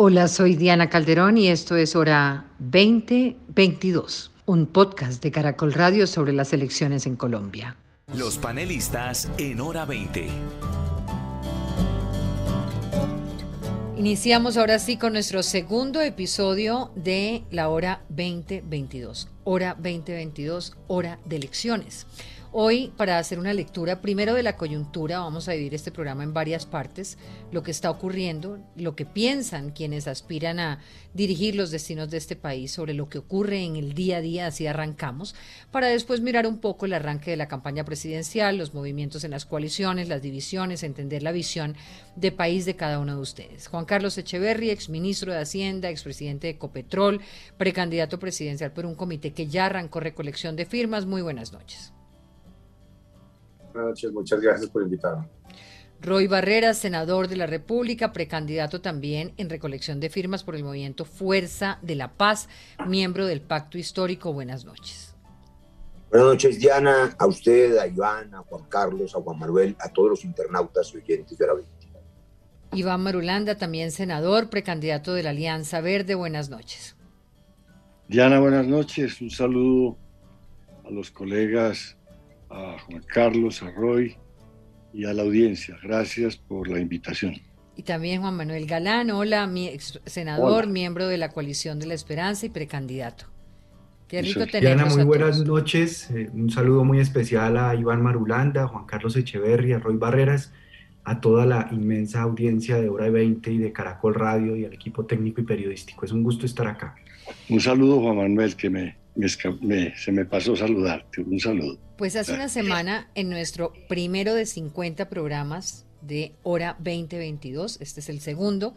Hola, soy Diana Calderón y esto es Hora 2022, un podcast de Caracol Radio sobre las elecciones en Colombia. Los panelistas en Hora 20. Iniciamos ahora sí con nuestro segundo episodio de la Hora 2022. Hora 2022, hora de elecciones. Hoy, para hacer una lectura primero de la coyuntura, vamos a dividir este programa en varias partes, lo que está ocurriendo, lo que piensan quienes aspiran a dirigir los destinos de este país sobre lo que ocurre en el día a día, así arrancamos, para después mirar un poco el arranque de la campaña presidencial, los movimientos en las coaliciones, las divisiones, entender la visión de país de cada uno de ustedes. Juan Carlos Echeverry, exministro de Hacienda, expresidente de Copetrol, precandidato presidencial por un comité que ya arrancó recolección de firmas. Muy buenas noches. Buenas noches, muchas gracias por invitarme. Roy Barreras, senador de la República, precandidato también en recolección de firmas por el movimiento Fuerza de la Paz, miembro del Pacto Histórico. Buenas noches. Buenas noches, Diana, a usted, a Iván, a Juan Carlos, a Juan Manuel, a todos los internautas y oyentes de la 20. Iván Marulanda, también senador, precandidato de la Alianza Verde. Buenas noches. Diana, buenas noches. Un saludo a los colegas a Juan Carlos, a Roy y a la audiencia. Gracias por la invitación. Y también Juan Manuel Galán, hola, mi ex senador, miembro de la coalición de la esperanza y precandidato. Qué rico tenerlos. muy buenas noches. Eh, un saludo muy especial a Iván Marulanda, a Juan Carlos Echeverri, a Roy Barreras, a toda la inmensa audiencia de Hora 20 y de Caracol Radio y al equipo técnico y periodístico. Es un gusto estar acá. Un saludo, Juan Manuel, que me, se me pasó saludarte. Un saludo. Pues hace una semana, en nuestro primero de 50 programas de Hora 2022, este es el segundo,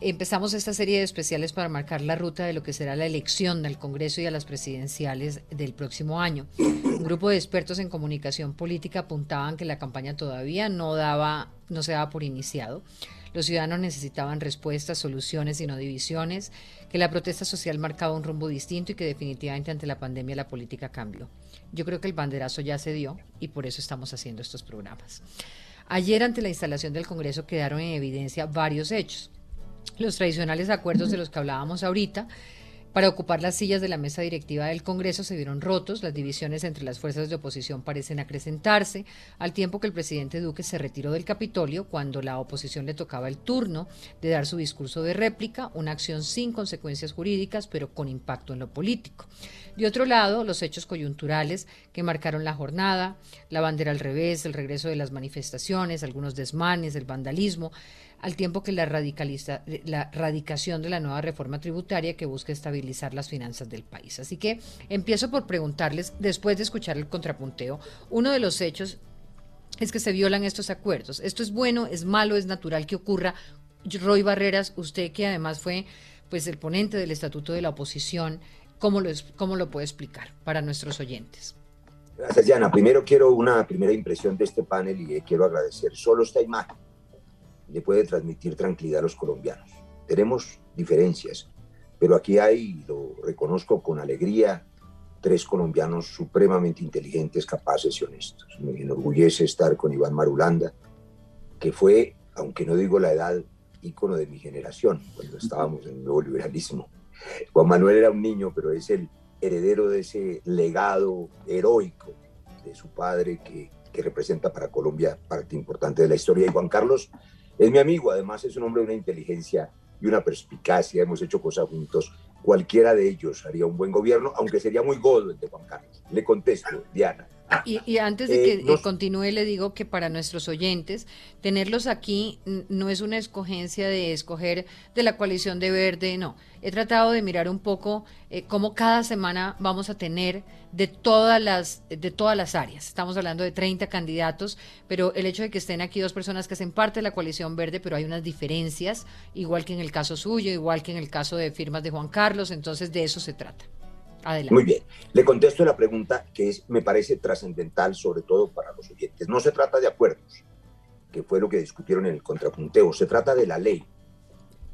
empezamos esta serie de especiales para marcar la ruta de lo que será la elección del Congreso y a las presidenciales del próximo año. Un grupo de expertos en comunicación política apuntaban que la campaña todavía no daba, no se daba por iniciado. Los ciudadanos necesitaban respuestas, soluciones y no divisiones, que la protesta social marcaba un rumbo distinto y que definitivamente ante la pandemia la política cambió. Yo creo que el banderazo ya se dio y por eso estamos haciendo estos programas. Ayer ante la instalación del Congreso quedaron en evidencia varios hechos. Los tradicionales acuerdos de los que hablábamos ahorita, para ocupar las sillas de la mesa directiva del Congreso se vieron rotos, las divisiones entre las fuerzas de oposición parecen acrecentarse, al tiempo que el presidente Duque se retiró del Capitolio cuando la oposición le tocaba el turno de dar su discurso de réplica, una acción sin consecuencias jurídicas, pero con impacto en lo político. De otro lado, los hechos coyunturales que marcaron la jornada, la bandera al revés, el regreso de las manifestaciones, algunos desmanes, el vandalismo, al tiempo que la, la radicación de la nueva reforma tributaria que busca estabilizar las finanzas del país. Así que empiezo por preguntarles, después de escuchar el contrapunteo, uno de los hechos es que se violan estos acuerdos. ¿Esto es bueno, es malo, es natural que ocurra? Roy Barreras, usted que además fue pues el ponente del Estatuto de la Oposición, ¿cómo lo, cómo lo puede explicar para nuestros oyentes? Gracias, Diana. Primero quiero una primera impresión de este panel y quiero agradecer solo esta imagen le puede transmitir tranquilidad a los colombianos. Tenemos diferencias, pero aquí hay, lo reconozco con alegría, tres colombianos supremamente inteligentes, capaces y honestos. Me enorgullece estar con Iván Marulanda, que fue, aunque no digo la edad, ícono de mi generación, cuando estábamos en el nuevo liberalismo. Juan Manuel era un niño, pero es el heredero de ese legado heroico de su padre que, que representa para Colombia parte importante de la historia. Y Juan Carlos es mi amigo, además es un hombre de una inteligencia y una perspicacia, hemos hecho cosas juntos. Cualquiera de ellos haría un buen gobierno, aunque sería muy godo el de Juan Carlos. Le contesto, Diana. Y, antes de que eh, continúe, le digo que para nuestros oyentes, tenerlos aquí no es una escogencia de escoger de la coalición de verde, no. He tratado de mirar un poco eh, cómo cada semana vamos a tener de todas, las, de todas las áreas. Estamos hablando de 30 candidatos, pero el hecho de que estén aquí dos personas que hacen parte de la coalición verde, pero hay unas diferencias, igual que en el caso suyo, igual que en el caso de firmas de Juan Carlos, entonces de eso se trata. Muy bien. Le contesto la pregunta que es, me parece trascendental, sobre todo para los oyentes. No se trata de acuerdos, que fue lo que discutieron en el contrapunteo, se trata de la ley.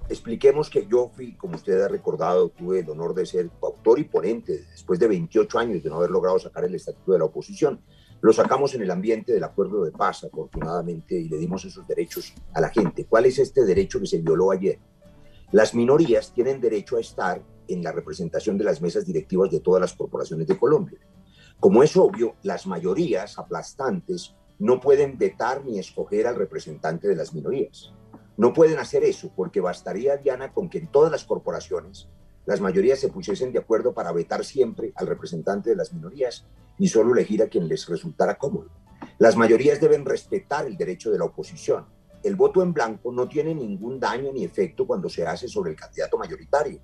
Expliquemos que yo fui, como usted ha recordado, tuve el honor de ser autor y ponente después de 28 años de no haber logrado sacar el estatuto de la oposición. Lo sacamos en el ambiente del acuerdo de paz, afortunadamente, y le dimos esos derechos a la gente. ¿Cuál es este derecho que se violó ayer? Las minorías tienen derecho a estar en la representación de las mesas directivas de todas las corporaciones de Colombia. Como es obvio, las mayorías aplastantes no pueden vetar ni escoger al representante de las minorías. No pueden hacer eso porque bastaría, Diana, con que en todas las corporaciones las mayorías se pusiesen de acuerdo para vetar siempre al representante de las minorías y solo elegir a quien les resultara cómodo. Las mayorías deben respetar el derecho de la oposición. El voto en blanco no tiene ningún daño ni efecto cuando se hace sobre el candidato mayoritario,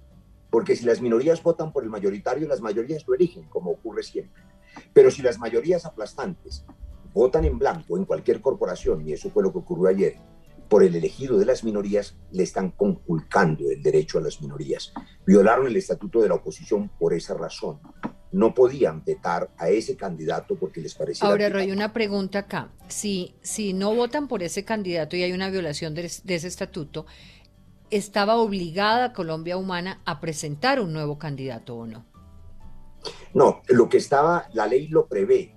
porque si las minorías votan por el mayoritario, las mayorías lo eligen, como ocurre siempre. Pero si las mayorías aplastantes votan en blanco en cualquier corporación, y eso fue lo que ocurrió ayer, por el elegido de las minorías, le están conculcando el derecho a las minorías. Violaron el estatuto de la oposición por esa razón. No podían vetar a ese candidato porque les parecía... Ahora, Roy, una pregunta acá. Si, si no votan por ese candidato y hay una violación de, de ese estatuto, ¿estaba obligada Colombia Humana a presentar un nuevo candidato o no? No, lo que estaba, la ley lo prevé,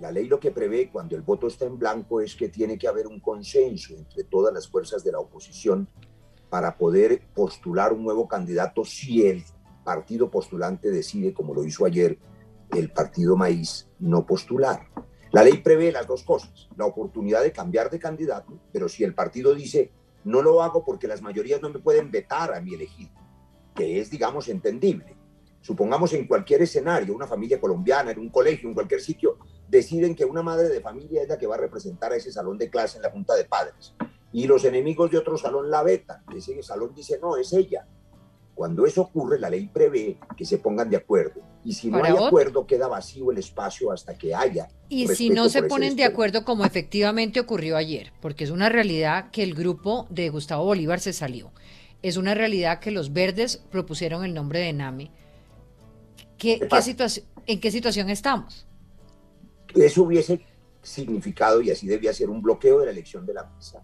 la ley lo que prevé cuando el voto está en blanco es que tiene que haber un consenso entre todas las fuerzas de la oposición para poder postular un nuevo candidato si el partido postulante decide, como lo hizo ayer el partido Maíz, no postular. La ley prevé las dos cosas, la oportunidad de cambiar de candidato, pero si el partido dice, no lo hago porque las mayorías no me pueden vetar a mi elegido, que es, digamos, entendible. Supongamos en cualquier escenario, una familia colombiana, en un colegio, en cualquier sitio, deciden que una madre de familia es la que va a representar a ese salón de clase en la junta de padres. Y los enemigos de otro salón la vetan. Ese salón dice, no, es ella. Cuando eso ocurre, la ley prevé que se pongan de acuerdo. Y si no hay acuerdo, queda vacío el espacio hasta que haya. Y si no se ponen de acuerdo, como efectivamente ocurrió ayer, porque es una realidad que el grupo de Gustavo Bolívar se salió. Es una realidad que los verdes propusieron el nombre de NAMI. ¿Qué, situación, ¿En qué situación estamos? Eso hubiese significado, y así debía ser, un bloqueo de la elección de la mesa,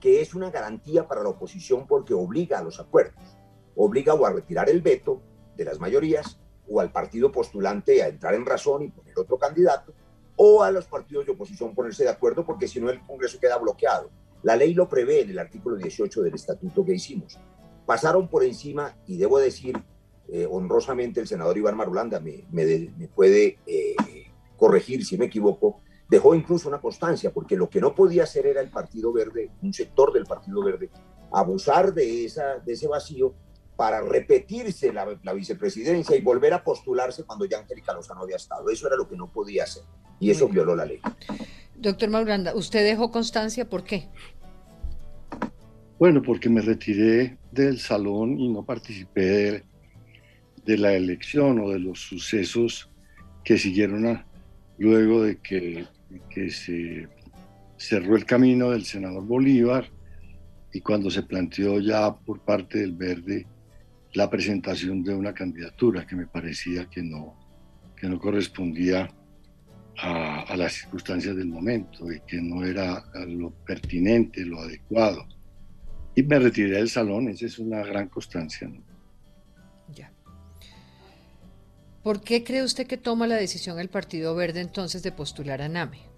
que es una garantía para la oposición porque obliga a los acuerdos, obliga o a retirar el veto de las mayorías o al partido postulante a entrar en razón y poner otro candidato, o a los partidos de oposición ponerse de acuerdo porque si no el Congreso queda bloqueado. La ley lo prevé en el artículo 18 del estatuto que hicimos. Pasaron por encima, y debo decir eh, honrosamente, el senador Iván Marulanda me, puede eh, corregir si me equivoco, dejó incluso una constancia, porque lo que no podía hacer era el Partido Verde, un sector del Partido Verde, abusar de, esa, de ese vacío para repetirse la, vicepresidencia y volver a postularse cuando ya Angélica Lozano había estado. Eso era lo que no podía hacer y eso violó la ley. Doctor Mauranda, ¿usted dejó constancia? ¿Por qué? Bueno, porque me retiré del salón y no participé de, de la elección o de los sucesos que siguieron a, luego de que, se cerró el camino del senador Bolívar y cuando se planteó ya por parte del Verde la presentación de una candidatura que me parecía que no, que no correspondía a, las circunstancias del momento y que no era lo pertinente, lo adecuado. Y me retiré del salón, esa es una gran constancia. ¿no? ¿Por qué cree usted que toma la decisión el Partido Verde entonces de postular a NAME?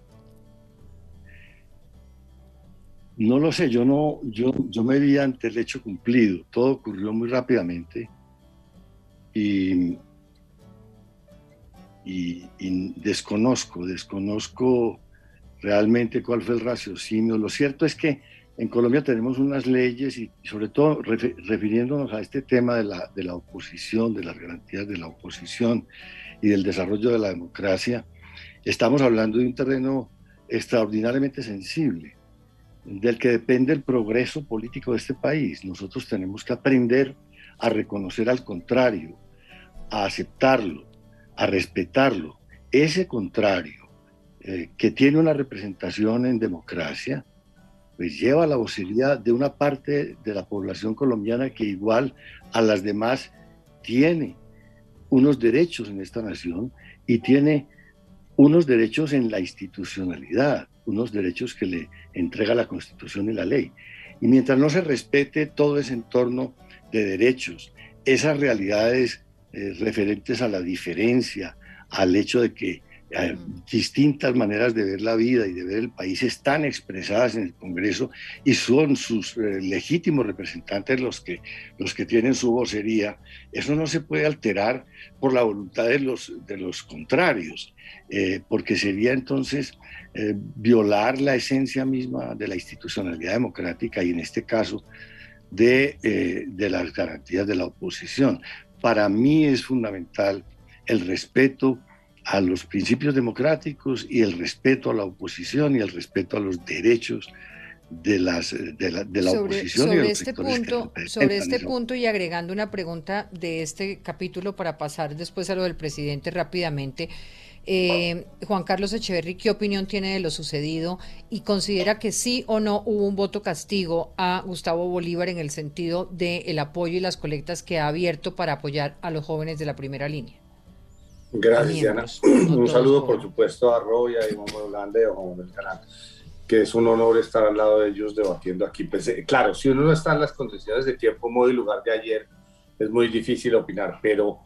No lo sé, yo no, yo, yo me vi ante el hecho cumplido. Todo ocurrió muy rápidamente y, y, desconozco, desconozco realmente cuál fue el raciocinio. Lo cierto es que en Colombia tenemos unas leyes y sobre todo refiriéndonos a este tema de la, de la oposición, de las garantías de la oposición y del desarrollo de la democracia, estamos hablando de un terreno extraordinariamente sensible, del que depende el progreso político de este país. Nosotros tenemos que aprender a reconocer al contrario, a aceptarlo, a respetarlo. Ese contrario, eh, que tiene una representación en democracia, pues lleva la vocería de una parte de la población colombiana que igual a las demás tiene unos derechos en esta nación y tiene unos derechos en la institucionalidad, unos derechos que le entrega la Constitución y la ley. Y mientras no se respete todo ese entorno de derechos, esas realidades eh, referentes a la diferencia, al hecho de que eh, distintas maneras de ver la vida y de ver el país están expresadas en el Congreso y son sus eh, legítimos representantes los que, los que tienen su vocería, eso no se puede alterar por la voluntad de los, de los contrarios, eh, porque sería entonces violar la esencia misma de la institucionalidad democrática y en este caso de, de las garantías de la oposición. Para mí es fundamental el respeto a los principios democráticos y el respeto a la oposición y el respeto a los derechos de, las, de la, de la oposición. Sobre, este punto, sobre este punto y agregando una pregunta de este capítulo para pasar después a lo del presidente rápidamente. Eh, Juan Carlos Echeverry, ¿qué opinión tiene de lo sucedido y considera que sí o no hubo un voto castigo a Gustavo Bolívar en el sentido del apoyo y las colectas que ha abierto para apoyar a los jóvenes de la primera línea? Gracias, Diana. un saludo, por supuesto, a Roya y a Juan y a Juan del Canal, que es un honor estar al lado de ellos debatiendo aquí. Pues, eh, claro, si uno no está en las condiciones de tiempo, modo y lugar de ayer, es muy difícil opinar, pero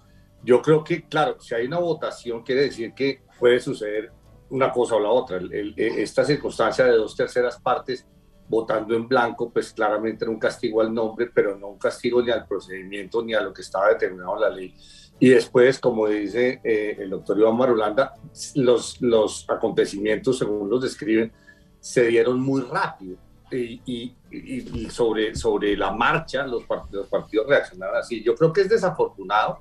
yo creo que, claro, si hay una votación, quiere decir que puede suceder una cosa o la otra. E, esta circunstancia de dos terceras partes votando en blanco, pues claramente era un castigo al nombre, pero no un castigo ni al procedimiento ni a lo que estaba determinado en la ley. Y después, como dice eh, el doctor Iván Marulanda, los, los acontecimientos, según los describen, se dieron muy rápido. Y, y, sobre, sobre la marcha los partidos, partidos reaccionaron así. Yo creo que es desafortunado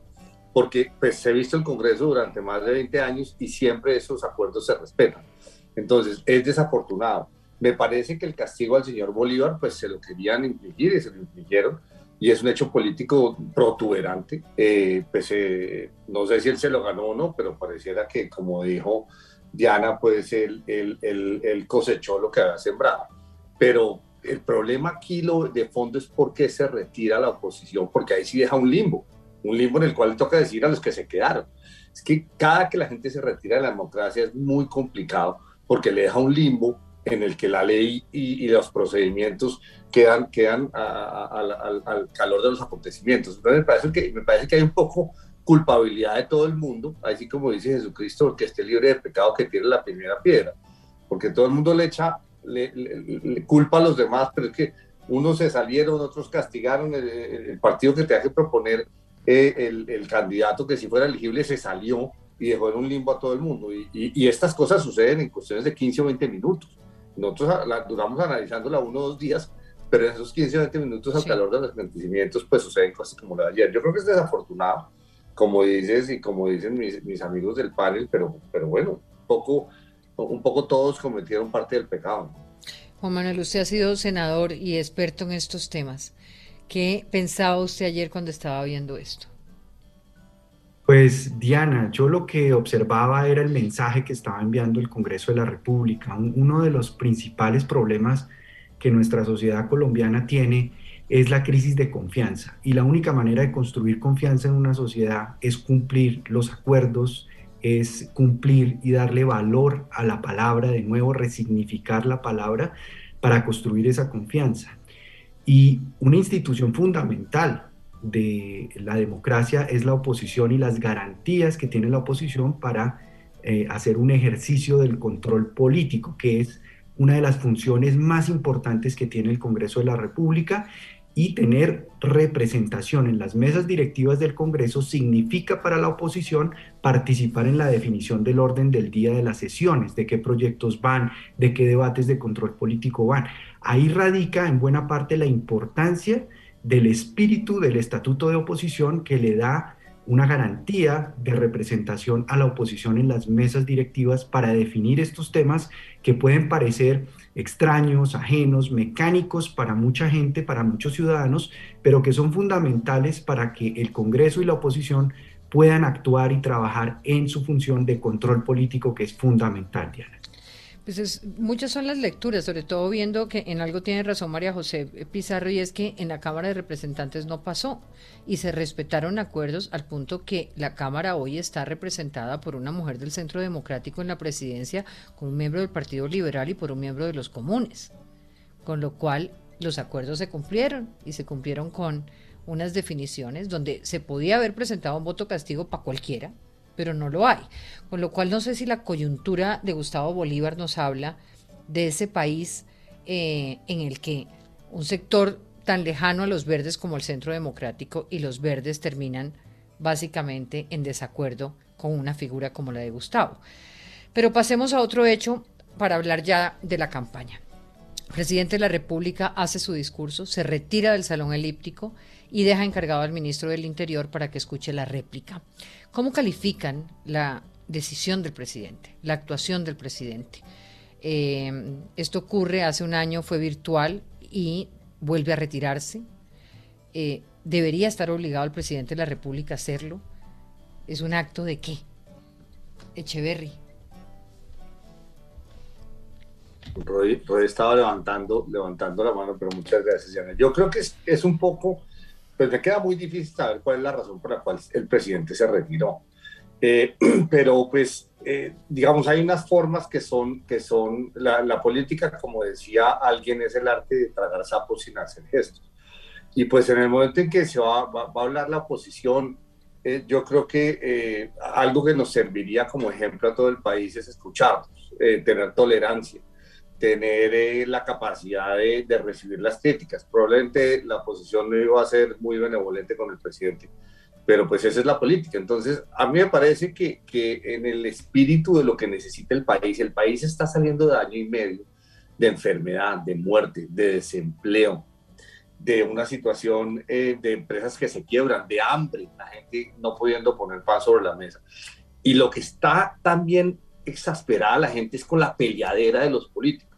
porque pues, se ha visto el Congreso durante más de 20 años y siempre esos acuerdos se respetan. Entonces, es desafortunado. Me parece que el castigo al señor Bolívar, pues se lo querían infligir y se lo infligieron y es un hecho político protuberante. Eh, pues, eh, no sé si él se lo ganó o no, pero pareciera que, como dijo Diana, pues él, él, cosechó lo que había sembrado. Pero el problema aquí lo, de fondo es por qué se retira la oposición, porque ahí sí deja un limbo, un limbo en el cual toca decir a los que se quedaron. Es que cada que la gente se retira de la democracia es muy complicado porque le deja un limbo en el que la ley y, los procedimientos quedan, quedan al calor de los acontecimientos. Entonces me parece, que, me parece que hay un poco culpabilidad de todo el mundo, así como dice Jesucristo, que esté libre de pecado que tire la primera piedra, porque todo el mundo le echa le, culpa a los demás, pero es que unos se salieron, otros castigaron, el, partido que tenga que proponer eh, el, candidato que si fuera elegible se salió y dejó en un limbo a todo el mundo. Y, y, estas cosas suceden en cuestiones de 15 o 20 minutos. Nosotros la, duramos analizándola uno o dos días, pero en esos 15 o 20 minutos al calor de los acontecimientos, pues suceden cosas como la de ayer. Yo creo que es desafortunado, como dices y como dicen mis, mis amigos del panel, pero, pero bueno, un poco, un poco todos cometieron parte del pecado. Juan Manuel, usted ha sido senador y experto en estos temas. ¿Qué pensaba usted ayer cuando estaba viendo esto? Pues Diana, yo lo que observaba era el mensaje que estaba enviando el Congreso de la República. Uno de los principales problemas que nuestra sociedad colombiana tiene es la crisis de confianza. Y la única manera de construir confianza en una sociedad es cumplir los acuerdos, es cumplir y darle valor a la palabra, de nuevo resignificar la palabra para construir esa confianza. Y una institución fundamental de la democracia es la oposición y las garantías que tiene la oposición para eh, hacer un ejercicio del control político, que es una de las funciones más importantes que tiene el Congreso de la República y tener representación en las mesas directivas del Congreso significa para la oposición participar en la definición del orden del día de las sesiones, de qué proyectos van, de qué debates de control político van. Ahí radica en buena parte la importancia del espíritu del estatuto de oposición que le da una garantía de representación a la oposición en las mesas directivas para definir estos temas que pueden parecer extraños, ajenos, mecánicos para mucha gente, para muchos ciudadanos, pero que son fundamentales para que el Congreso y la oposición puedan actuar y trabajar en su función de control político que es fundamental, Diana. Pues muchas son las lecturas, sobre todo viendo que en algo tiene razón María José Pizarro y es que en la Cámara de Representantes no pasó y se respetaron acuerdos al punto que la Cámara hoy está representada por una mujer del Centro Democrático en la presidencia, con un miembro del Partido Liberal y por un miembro de los comunes, con lo cual los acuerdos se cumplieron y se cumplieron con unas definiciones donde se podía haber presentado un voto castigo para cualquiera, pero no lo hay. Con lo cual no sé si la coyuntura de Gustavo Bolívar nos habla de ese país eh, en el que un sector tan lejano a los verdes como el Centro Democrático y los verdes terminan básicamente en desacuerdo con una figura como la de Gustavo. Pero pasemos a otro hecho para hablar ya de la campaña. El presidente de la República hace su discurso, se retira del salón elíptico y deja encargado al ministro del Interior para que escuche la réplica. ¿Cómo califican la decisión del presidente, la actuación del presidente? Eh, esto ocurre hace un año, fue virtual y vuelve a retirarse. Eh, ¿Debería estar obligado el presidente de la República a hacerlo? ¿Es un acto de qué? Echeverry. Roy, estaba levantando, levantando la mano, pero muchas gracias, Diana. Yo creo que es, es, un poco, pues me queda muy difícil saber cuál es la razón por la cual el presidente se retiró. Eh, pero pues, eh, digamos, hay unas formas que son, que son la, la, política, como decía alguien, es el arte de tragar sapos sin hacer gestos. Y pues en el momento en que se va, va, va a hablar la oposición, eh, yo creo que algo que nos serviría como ejemplo a todo el país es escucharnos, tener tolerancia tener eh, la capacidad de, de, recibir las críticas. Probablemente la oposición no iba a ser muy benevolente con el presidente, pero pues esa es la política. Entonces, a mí me parece que, que en el espíritu de lo que necesita el país, el país está saliendo de año y medio de enfermedad, de muerte, de desempleo, de una situación eh, de empresas que se quiebran, de hambre, la gente no pudiendo poner pan sobre la mesa. Y lo que está también exasperada la gente es con la peleadera de los políticos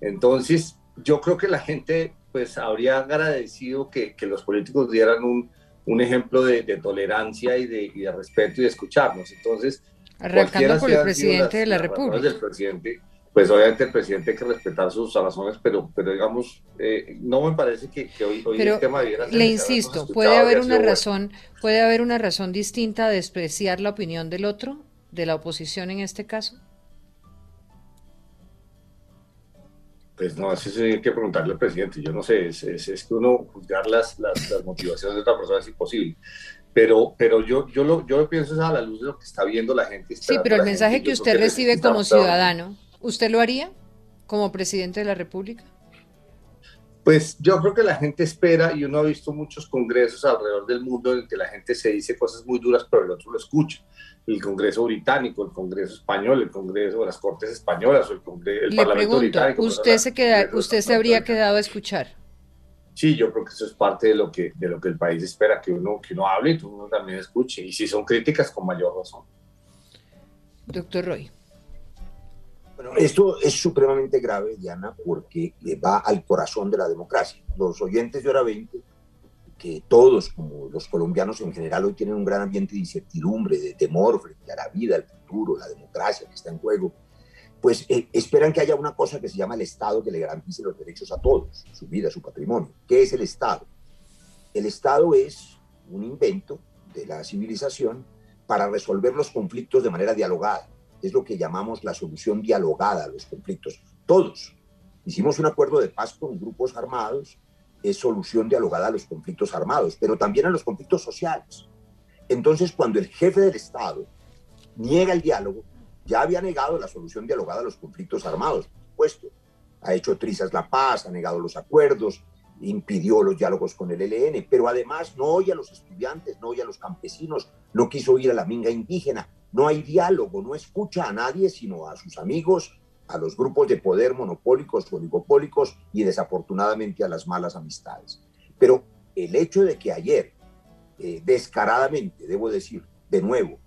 entonces, yo creo que la gente pues habría agradecido que, que los políticos dieran un, un ejemplo de, de, tolerancia y de, y de, respeto y de escucharnos. Entonces, arrancando por el presidente de la República. Del presidente, pues obviamente el presidente hay que respetar sus razones, pero, pero digamos, eh, no me parece que, que hoy, hoy pero el tema debiera ser. Le insisto, puede haber una razón, bueno. puede haber una razón distinta de despreciar la opinión del otro, de la oposición en este caso. Pues no, eso hay que preguntarle al presidente. Yo no sé, es, es, que uno juzgar las, las, las, motivaciones de otra persona es imposible. Pero, pero yo, yo, lo, yo pienso a la luz de lo que está viendo la gente. Sí, pero el mensaje que usted recibe como ciudadano, ¿usted lo haría como presidente de la República? Pues yo creo que la gente espera, y uno ha visto muchos congresos alrededor del mundo en que la gente se dice cosas muy duras, pero el otro lo escucha el Congreso británico, el Congreso español, el Congreso de las Cortes españolas, o el, Congreso, el Parlamento británico. ¿Usted, se, queda, usted se habría quedado a escuchar? Sí, yo creo que eso es parte de lo que, de lo que el país espera, que uno, que uno hable y que uno también escuche. Y si son críticas, con mayor razón. Doctor Roy. Bueno, esto es supremamente grave, Diana, porque va al corazón de la democracia. Los oyentes de Hora 20 que todos, como los colombianos en general, hoy tienen un gran ambiente de incertidumbre, de temor frente a la vida, el futuro, la democracia que está en juego, pues eh, esperan que haya una cosa que se llama el Estado que le garantice los derechos a todos, su vida, su patrimonio. ¿Qué es el Estado? El Estado es un invento de la civilización para resolver los conflictos de manera dialogada. Es lo que llamamos la solución dialogada a los conflictos. Todos hicimos un acuerdo de paz con grupos armados es solución dialogada a los conflictos armados, pero también a los conflictos sociales. Entonces, cuando el jefe del Estado niega el diálogo, ya había negado la solución dialogada a los conflictos armados, por supuesto. Ha hecho trizas la paz, ha negado los acuerdos, impidió los diálogos con el ELN, pero además no oye a los estudiantes, no oye a los campesinos, no quiso oír a la minga indígena. No hay diálogo, no escucha a nadie sino a sus amigos, a los grupos de poder monopólicos oligopólicos y desafortunadamente a las malas amistades. Pero el hecho de que ayer, eh, descaradamente, debo decir, de nuevo,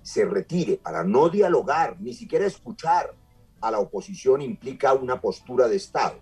se retire para no dialogar, ni siquiera escuchar a la oposición implica una postura de Estado.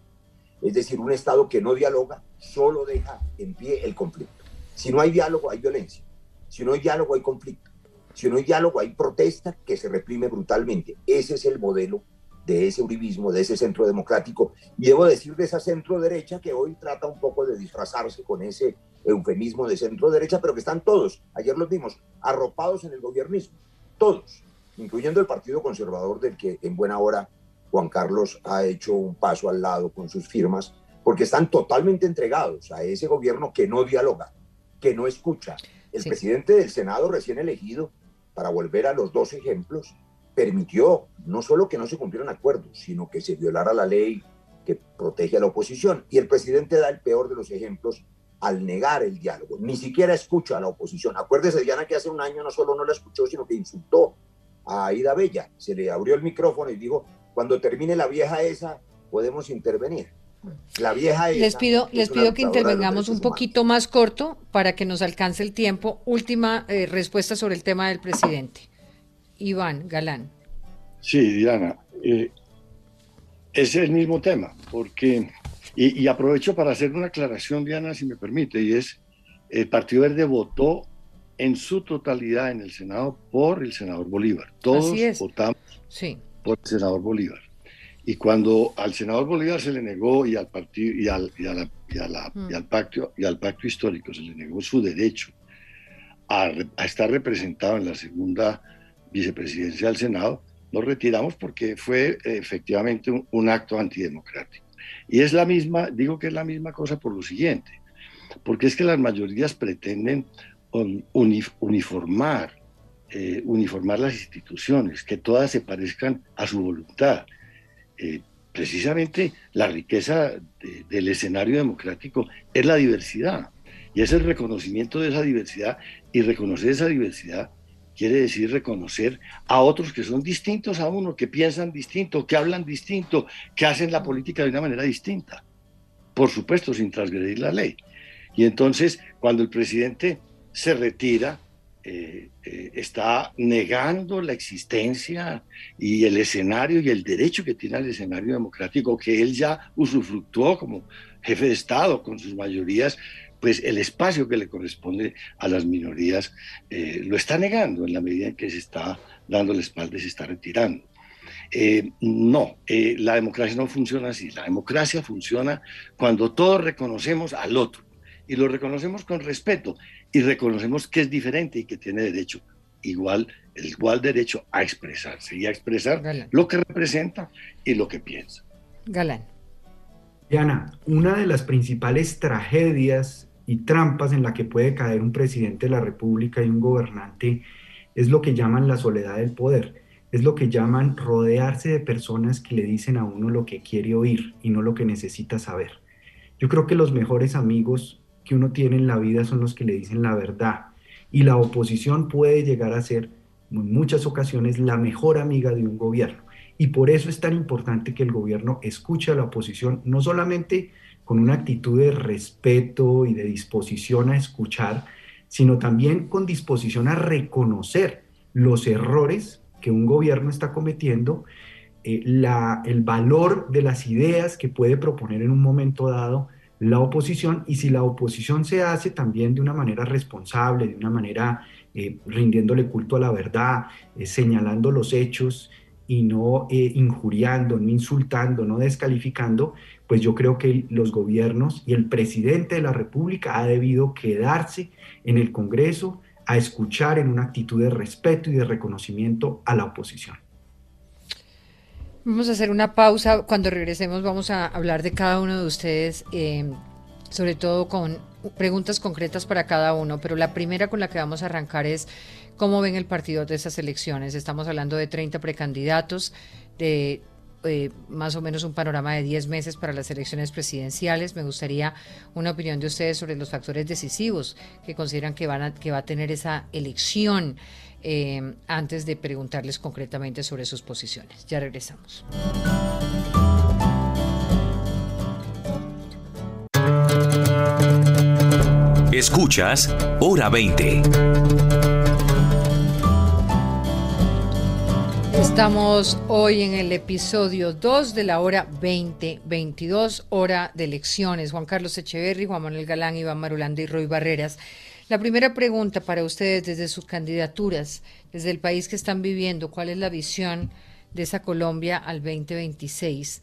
Es decir, un Estado que no dialoga solo deja en pie el conflicto. Si no hay diálogo, hay violencia. Si no hay diálogo, hay conflicto. Si no hay diálogo, hay protesta que se reprime brutalmente. Ese es el modelo de ese uribismo, de ese centro democrático, y debo decir de esa centro derecha que hoy trata un poco de disfrazarse con ese eufemismo de centro derecha, pero que están todos, ayer los vimos, arropados en el gobiernismo, todos, incluyendo el Partido Conservador del que en buena hora Juan Carlos ha hecho un paso al lado con sus firmas, porque están totalmente entregados a ese gobierno que no dialoga, que no escucha. El presidente del Senado recién elegido para volver a los dos ejemplos, permitió no solo que no se cumplieran acuerdos, sino que se violara la ley que protege a la oposición. Y el presidente da el peor de los ejemplos al negar el diálogo. Ni siquiera escucha a la oposición. Acuérdese, Diana, que hace un año no solo no la escuchó, sino que insultó a Aida Bella. Se le abrió el micrófono y dijo, cuando termine la vieja esa, podemos intervenir. La vieja les pido, les pido que intervengamos un poquito más corto para que nos alcance el tiempo. Última eh, respuesta sobre el tema del presidente. Iván Galán. Sí, Diana, eh, es el mismo tema, porque, y, aprovecho para hacer una aclaración, Diana, si me permite, y es, el Partido Verde votó en su totalidad en el Senado por el senador Bolívar. Todos votamos por el senador Bolívar. Y cuando al senador Bolívar se le negó y al partido y al, y, mm. al pacto y al pacto histórico se le negó su derecho a, a estar representado en la segunda vicepresidencia del Senado, nos retiramos porque fue efectivamente un, acto antidemocrático. Y es la misma, digo que es la misma cosa por lo siguiente, porque es que las mayorías pretenden uniformar, eh, uniformar las instituciones, que todas se parezcan a su voluntad. Eh, precisamente la riqueza del escenario democrático es la diversidad, y es el reconocimiento de esa diversidad, y reconocer esa diversidad quiere decir reconocer a otros que son distintos a uno, que piensan distinto, que hablan distinto, que hacen la política de una manera distinta. Por supuesto, sin transgredir la ley. Y entonces, cuando el presidente se retira, eh, está negando la existencia y el escenario y el derecho que tiene al escenario democrático que él ya usufructuó como jefe de Estado con sus mayorías pues el espacio que le corresponde a las minorías eh, lo está negando en la medida en que se está dando la espalda y se está retirando. Eh, no, eh, la democracia no funciona así. La democracia funciona cuando todos reconocemos al otro y lo reconocemos con respeto y reconocemos que es diferente y que tiene derecho igual, el igual derecho a expresarse y a expresar lo que representa y lo que piensa. Galán. Diana, una de las principales tragedias y trampas en la que puede caer un presidente de la República y un gobernante es lo que llaman la soledad del poder, es lo que llaman rodearse de personas que le dicen a uno lo que quiere oír y no lo que necesita saber. Yo creo que los mejores amigos que uno tiene en la vida son los que le dicen la verdad y la oposición puede llegar a ser en muchas ocasiones la mejor amiga de un gobierno. Y por eso es tan importante que el gobierno escuche a la oposición, no solamente con una actitud de respeto y de disposición a escuchar, sino también con disposición a reconocer los errores que un gobierno está cometiendo, eh, el valor de las ideas que puede proponer en un momento dado la oposición y si la oposición se hace también de una manera responsable, de una manera eh, rindiéndole culto a la verdad, eh, señalando los hechos y no injuriando, no insultando, no descalificando, pues yo creo que los gobiernos y el presidente de la República ha debido quedarse en el Congreso a escuchar en una actitud de respeto y de reconocimiento a la oposición. Vamos a hacer una pausa. Cuando regresemos vamos a hablar de cada uno de ustedes, eh, sobre todo con preguntas concretas para cada uno. Pero la primera con la que vamos a arrancar es cómo ven el partido de esas elecciones. Estamos hablando de 30 precandidatos, de eh, más o menos un panorama de 10 meses para las elecciones presidenciales. Me gustaría una opinión de ustedes sobre los factores decisivos que consideran que, van a, que va a tener esa elección eh, antes de preguntarles concretamente sobre sus posiciones. Ya regresamos. Escuchas Hora 20. Estamos hoy en el episodio 2 de la hora 2022, hora de elecciones. Juan Carlos Echeverry, Juan Manuel Galán, Iván Marulanda y Roy Barreras. La primera pregunta para ustedes desde sus candidaturas, desde el país que están viviendo, ¿cuál es la visión de esa Colombia al 2026?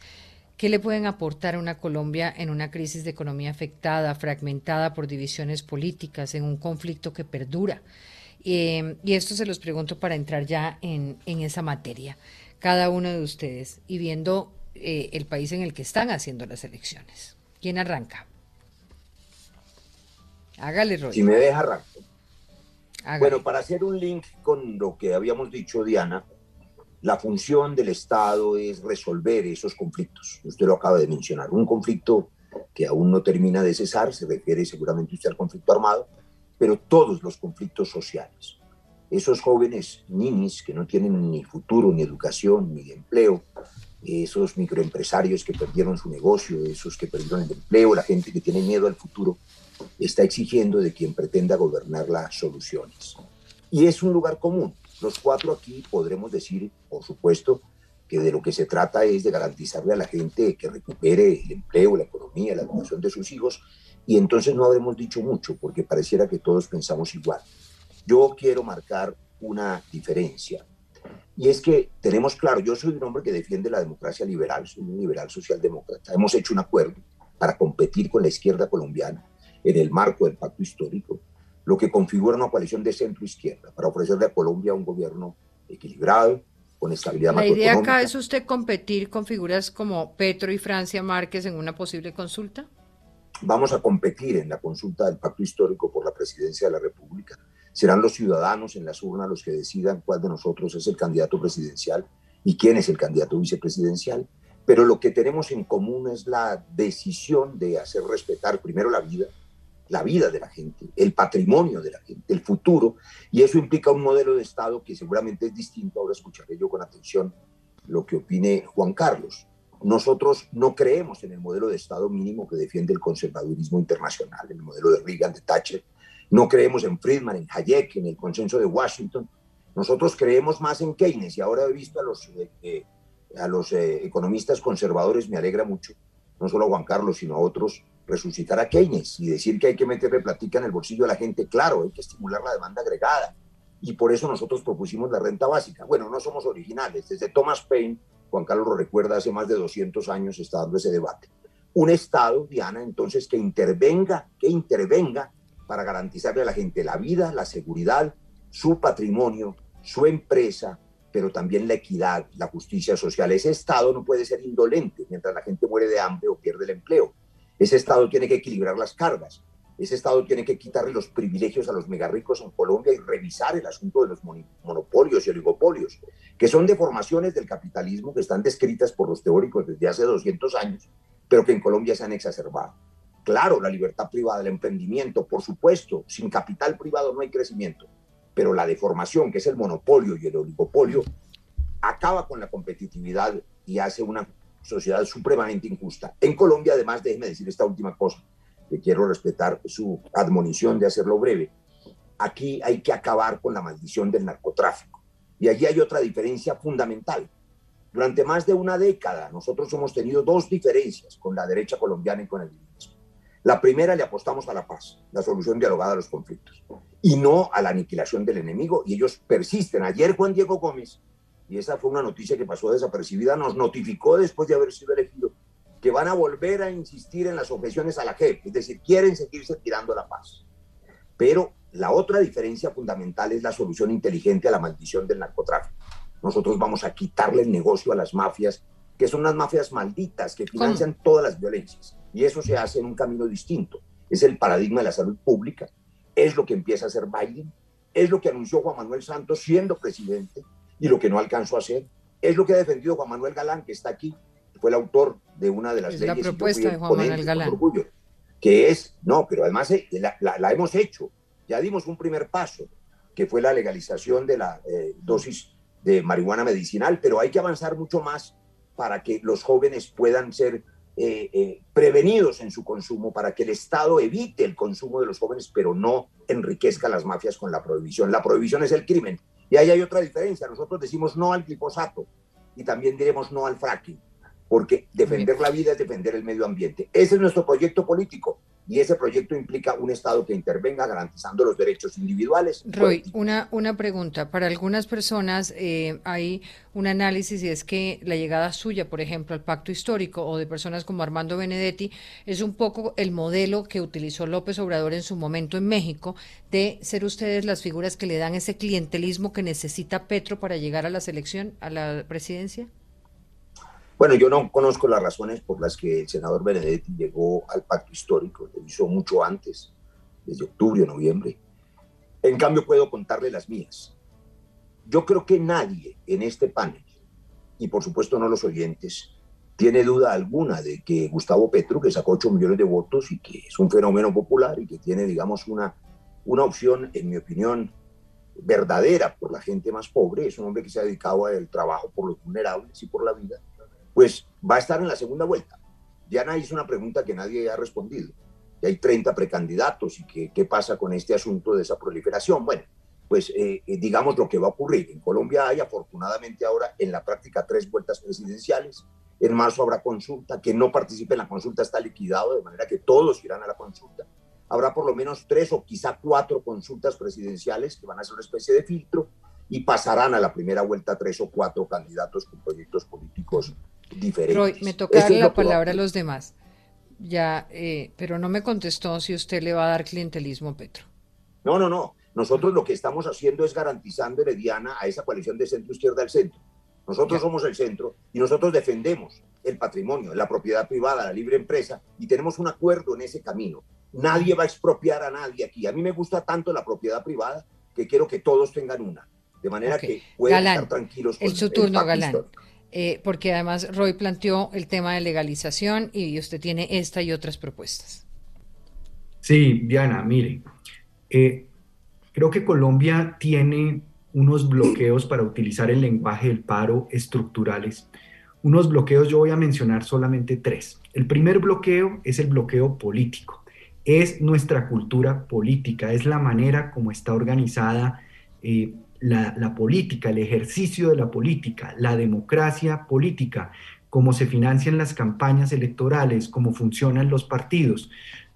¿Qué le pueden aportar a una Colombia en una crisis de economía afectada, fragmentada por divisiones políticas, en un conflicto que perdura? Eh, y esto se los pregunto para entrar ya en, esa materia, cada uno de ustedes, y viendo eh, el país en el que están haciendo las elecciones. ¿Quién arranca? Hágale, Roy. Si me deja arrancar. Bueno, para hacer un link con lo que habíamos dicho, Diana, la función del Estado es resolver esos conflictos. Usted lo acaba de mencionar. Un conflicto que aún no termina de cesar, se refiere seguramente usted al conflicto armado, pero todos los conflictos sociales. Esos jóvenes ninis que no tienen ni futuro, ni educación, ni empleo, esos microempresarios que perdieron su negocio, esos que perdieron el empleo, la gente que tiene miedo al futuro, está exigiendo de quien pretenda gobernar las soluciones. Y es un lugar común. Los cuatro aquí podremos decir, por supuesto, que de lo que se trata es de garantizarle a la gente que recupere el empleo, la economía, la educación de sus hijos, y entonces no habremos dicho mucho, porque pareciera que todos pensamos igual. Yo quiero marcar una diferencia, y es que tenemos claro, yo soy un hombre que defiende la democracia liberal, soy un liberal socialdemócrata, hemos hecho un acuerdo para competir con la izquierda colombiana en el marco del pacto histórico, lo que configura una coalición de centro-izquierda para ofrecerle a Colombia un gobierno equilibrado, con estabilidad La idea acá es usted competir con figuras como Petro y Francia Márquez en una posible consulta. Vamos a competir en la consulta del pacto histórico por la presidencia de la República. Serán los ciudadanos en las urnas los que decidan cuál de nosotros es el candidato presidencial y quién es el candidato vicepresidencial. Pero lo que tenemos en común es la decisión de hacer respetar primero la vida, la vida de la gente, el patrimonio de la gente, el futuro, y eso implica un modelo de Estado que seguramente es distinto. Ahora escucharé yo con atención lo que opine Juan Carlos. Nosotros no creemos en el modelo de Estado mínimo que defiende el conservadurismo internacional, el modelo de Reagan, de Thatcher. No creemos en Friedman, en Hayek, en el consenso de Washington. Nosotros creemos más en Keynes y ahora he visto a los, eh, eh, a los eh, economistas conservadores, me alegra mucho, no solo a Juan Carlos, sino a otros, resucitar a Keynes y decir que hay que meterle platica en el bolsillo de la gente, claro, hay que estimular la demanda agregada. Y por eso nosotros propusimos la renta básica. Bueno, no somos originales. Desde Thomas Paine, Juan Carlos lo recuerda, hace más de 200 años está dando ese debate. Un Estado, Diana, entonces, que intervenga, que intervenga para garantizarle a la gente la vida, la seguridad, su patrimonio, su empresa, pero también la equidad, la justicia social. Ese Estado no puede ser indolente mientras la gente muere de hambre o pierde el empleo. Ese Estado tiene que equilibrar las cargas. Ese Estado tiene que quitarle los privilegios a los megarricos en Colombia y revisar el asunto de los monopolios y oligopolios, que son deformaciones del capitalismo que están descritas por los teóricos desde hace 200 años, pero que en Colombia se han exacerbado. Claro, la libertad privada, el emprendimiento, por supuesto, sin capital privado no hay crecimiento, pero la deformación, que es el monopolio y el oligopolio, acaba con la competitividad y hace una sociedad supremamente injusta. En Colombia, además, déjeme decir esta última cosa, que quiero respetar su admonición de hacerlo breve. Aquí hay que acabar con la maldición del narcotráfico. Y allí hay otra diferencia fundamental. Durante más de una década, nosotros hemos tenido dos diferencias con la derecha colombiana y con el liberalismo. La primera le apostamos a la paz, la solución dialogada a los conflictos, y no a la aniquilación del enemigo, y ellos persisten. Ayer Juan Diego Gómez y esa fue una noticia que pasó desapercibida, nos notificó después de haber sido elegido que van a volver a insistir en las objeciones a la JEP, es decir, quieren seguirse tirando la paz. Pero la otra diferencia fundamental es la solución inteligente a la maldición del narcotráfico. Nosotros vamos a quitarle el negocio a las mafias, que son unas mafias malditas que financian todas las violencias. Y eso se hace en un camino distinto. Es el paradigma de la salud pública. Es lo que empieza a hacer Biden. Es lo que anunció Juan Manuel Santos siendo presidente y lo que no alcanzó a hacer. Es lo que ha defendido Juan Manuel Galán, que está aquí, fue el autor de una de las leyes. La propuesta de Juan Manuel Galán. Orgullo, que es, no, pero además eh, la, hemos hecho. Ya dimos un primer paso, que fue la legalización de la eh, dosis de marihuana medicinal, pero hay que avanzar mucho más para que los jóvenes puedan ser eh, prevenidos en su consumo, para que el Estado evite el consumo de los jóvenes, pero no enriquezca las mafias con la prohibición. La prohibición es el crimen y ahí hay otra diferencia. Nosotros decimos no al glifosato y también diremos no al fracking, porque defender la vida es defender el medio ambiente. Ese es nuestro proyecto político y ese proyecto implica un Estado que intervenga garantizando los derechos individuales. Roy, una, una pregunta. Para algunas personas eh, hay un análisis y es que la llegada suya, por ejemplo, al pacto histórico o de personas como Armando Benedetti es un poco el modelo que utilizó López Obrador en su momento en México de ser ustedes las figuras que le dan ese clientelismo que necesita Petro para llegar a la selección, a la presidencia. Bueno, yo no conozco las razones por las que el senador Benedetti llegó al pacto histórico, lo hizo mucho antes, desde octubre o noviembre. En cambio, puedo contarle las mías. Yo creo que nadie en este panel, y por supuesto no los oyentes, tiene duda alguna de que Gustavo Petro, que sacó 8 millones de votos y que es un fenómeno popular y que tiene, digamos, una, una opción, en mi opinión, verdadera por la gente más pobre, es un hombre que se ha dedicado al trabajo por los vulnerables y por la vida, pues va a estar en la segunda vuelta. Diana hizo una pregunta que nadie ha respondido. Hay 30 precandidatos y que, qué pasa con este asunto de esa proliferación. Bueno, pues eh, eh, digamos lo que va a ocurrir. En Colombia hay afortunadamente ahora en la práctica tres vueltas presidenciales. En marzo habrá consulta. Quien no participe en la consulta está liquidado, de manera que todos irán a la consulta. Habrá por lo menos tres o quizá cuatro consultas presidenciales que van a ser una especie de filtro y pasarán a la primera vuelta tres o cuatro candidatos con proyectos políticos diferentes. Roy, me toca la palabra a los demás. Ya, eh, pero no me contestó si usted le va a dar clientelismo a Petro. No, no, no. Nosotros lo que estamos haciendo es garantizando Herediana a esa coalición de centro izquierda al centro. Nosotros somos el centro y nosotros defendemos el patrimonio, la propiedad privada, la libre empresa y tenemos un acuerdo en ese camino. Nadie va a expropiar a nadie aquí. A mí me gusta tanto la propiedad privada que quiero que todos tengan una. De manera que puedan estar tranquilos. Con su turno, Galán. Eh, porque además Roy planteó el tema de legalización y usted tiene esta y otras propuestas. Sí, Diana, mire, eh, creo que Colombia tiene unos bloqueos para utilizar el lenguaje del paro estructurales. Unos bloqueos, yo voy a mencionar solamente tres. El primer bloqueo es el bloqueo político. Es nuestra cultura política, es la manera como está organizada eh, la, política, el ejercicio de la política, la democracia política, cómo se financian las campañas electorales, cómo funcionan los partidos.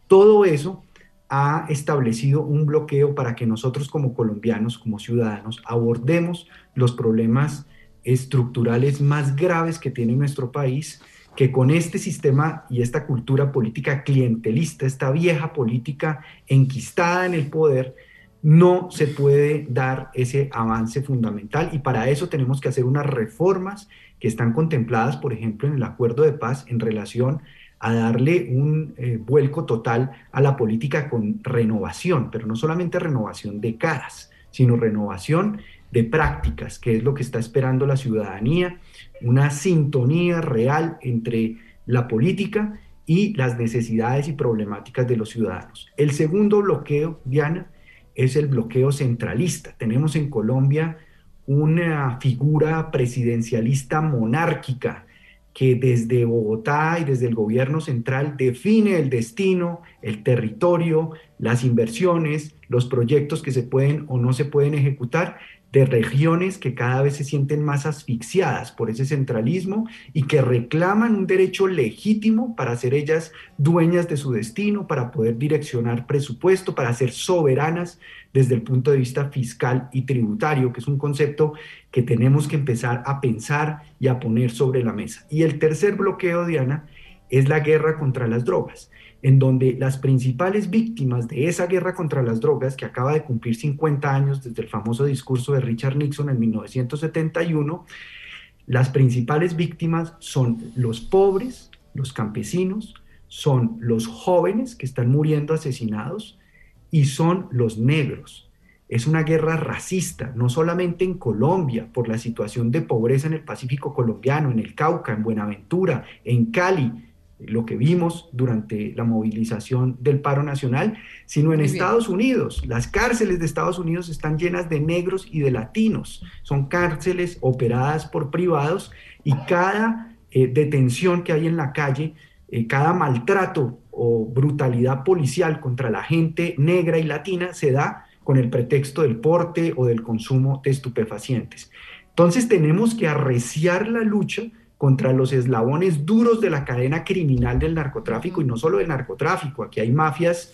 Todo eso ha establecido un bloqueo para que nosotros como colombianos, como ciudadanos, abordemos los problemas estructurales más graves que tiene nuestro país, que con este sistema y esta cultura política clientelista, esta vieja política enquistada en el poder, no se puede dar ese avance fundamental y para eso tenemos que hacer unas reformas que están contempladas, por ejemplo, en el acuerdo de paz en relación a darle un eh, vuelco total a la política con renovación, pero no solamente renovación de caras, sino renovación de prácticas, que es lo que está esperando la ciudadanía, una sintonía real entre la política y las necesidades y problemáticas de los ciudadanos. El segundo bloqueo, Diana, es el bloqueo centralista. Tenemos en Colombia una figura presidencialista monárquica que desde Bogotá y desde el gobierno central define el destino, el territorio, las inversiones, los proyectos que se pueden o no se pueden ejecutar de regiones que cada vez se sienten más asfixiadas por ese centralismo y que reclaman un derecho legítimo para ser ellas dueñas de su destino, para poder direccionar presupuesto, para ser soberanas desde el punto de vista fiscal y tributario, que es un concepto que tenemos que empezar a pensar y a poner sobre la mesa. Y el tercer bloqueo, Diana, es la guerra contra las drogas en donde las principales víctimas de esa guerra contra las drogas, que acaba de cumplir 50 años desde el famoso discurso de Richard Nixon en 1971, las principales víctimas son los pobres, los campesinos, son los jóvenes que están muriendo asesinados y son los negros. Es una guerra racista, no solamente en Colombia, por la situación de pobreza en el Pacífico colombiano, en el Cauca, en Buenaventura, en Cali, lo que vimos durante la movilización del paro nacional, sino en Estados Unidos. Las cárceles de Estados Unidos están llenas de negros y de latinos. Son cárceles operadas por privados y cada eh, detención que hay en la calle, eh, cada maltrato o brutalidad policial contra la gente negra y latina se da con el pretexto del porte o del consumo de estupefacientes. Entonces tenemos que arreciar la lucha contra los eslabones duros de la cadena criminal del narcotráfico y no solo del narcotráfico, aquí hay mafias